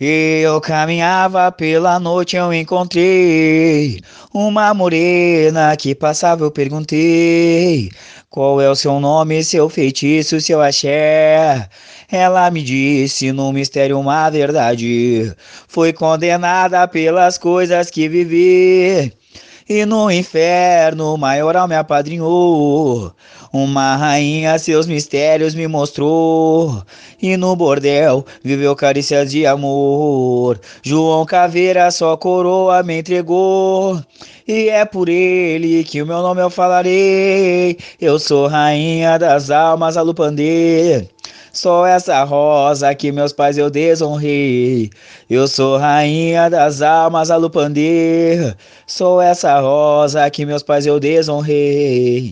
Eu caminhava pela noite, eu encontrei uma morena que passava, eu perguntei qual é o seu nome, seu feitiço, seu axé. Ela me disse no mistério uma verdade, foi condenada pelas coisas que vivi. E no inferno o maioral me apadrinhou. Uma rainha seus mistérios me mostrou. E no bordel viveu carícias de amor. João Caveira só coroa me entregou. E é por ele que o meu nome eu falarei. Eu sou rainha das almas, alupandê. Só essa rosa que meus pais eu desonrei. Eu sou rainha das almas, alupandê. Sou essa rosa que meus pais eu desonrei.